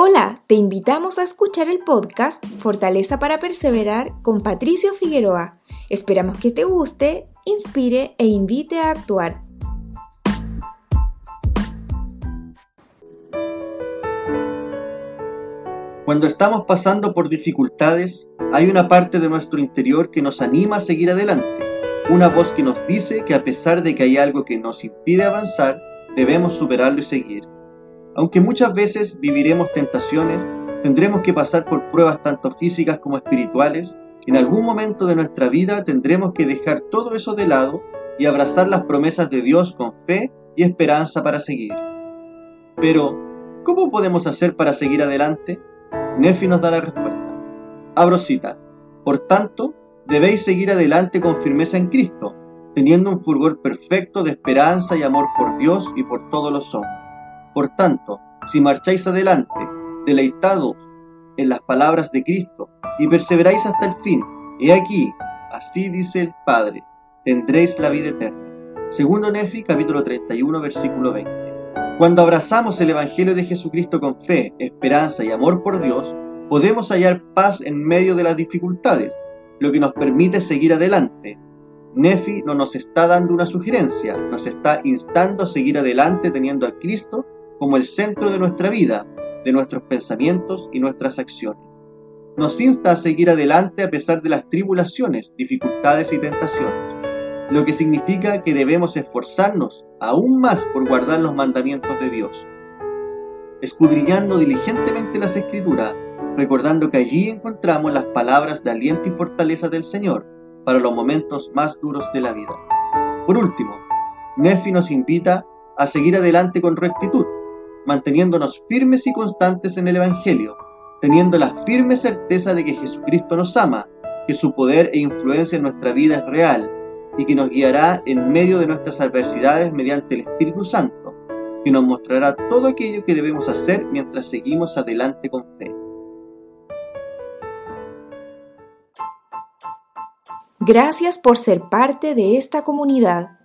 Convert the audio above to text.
Hola, te invitamos a escuchar el podcast Fortaleza para Perseverar con Patricio Figueroa. Esperamos que te guste, inspire e invite a actuar. Cuando estamos pasando por dificultades, hay una parte de nuestro interior que nos anima a seguir adelante, una voz que nos dice que a pesar de que hay algo que nos impide avanzar, debemos superarlo y seguir. Aunque muchas veces viviremos tentaciones, tendremos que pasar por pruebas tanto físicas como espirituales, en algún momento de nuestra vida tendremos que dejar todo eso de lado y abrazar las promesas de Dios con fe y esperanza para seguir. Pero, ¿cómo podemos hacer para seguir adelante? Nefi nos da la respuesta. Abro cita. Por tanto, debéis seguir adelante con firmeza en Cristo, teniendo un fulgor perfecto de esperanza y amor por Dios y por todos los hombres. Por tanto, si marcháis adelante, deleitados en las palabras de Cristo, y perseveráis hasta el fin, he aquí, así dice el Padre, tendréis la vida eterna. Segundo Nefi, capítulo 31, versículo 20. Cuando abrazamos el Evangelio de Jesucristo con fe, esperanza y amor por Dios, podemos hallar paz en medio de las dificultades, lo que nos permite seguir adelante, Nefi no nos está dando una sugerencia, nos está instando a seguir adelante teniendo a Cristo como el centro de nuestra vida, de nuestros pensamientos y nuestras acciones. Nos insta a seguir adelante a pesar de las tribulaciones, dificultades y tentaciones, lo que significa que debemos esforzarnos aún más por guardar los mandamientos de Dios. Escudriñando diligentemente las escrituras, recordando que allí encontramos las palabras de aliento y fortaleza del Señor para los momentos más duros de la vida. Por último, Nefi nos invita a seguir adelante con rectitud, manteniéndonos firmes y constantes en el Evangelio, teniendo la firme certeza de que Jesucristo nos ama, que su poder e influencia en nuestra vida es real y que nos guiará en medio de nuestras adversidades mediante el Espíritu Santo, que nos mostrará todo aquello que debemos hacer mientras seguimos adelante con fe. Gracias por ser parte de esta comunidad.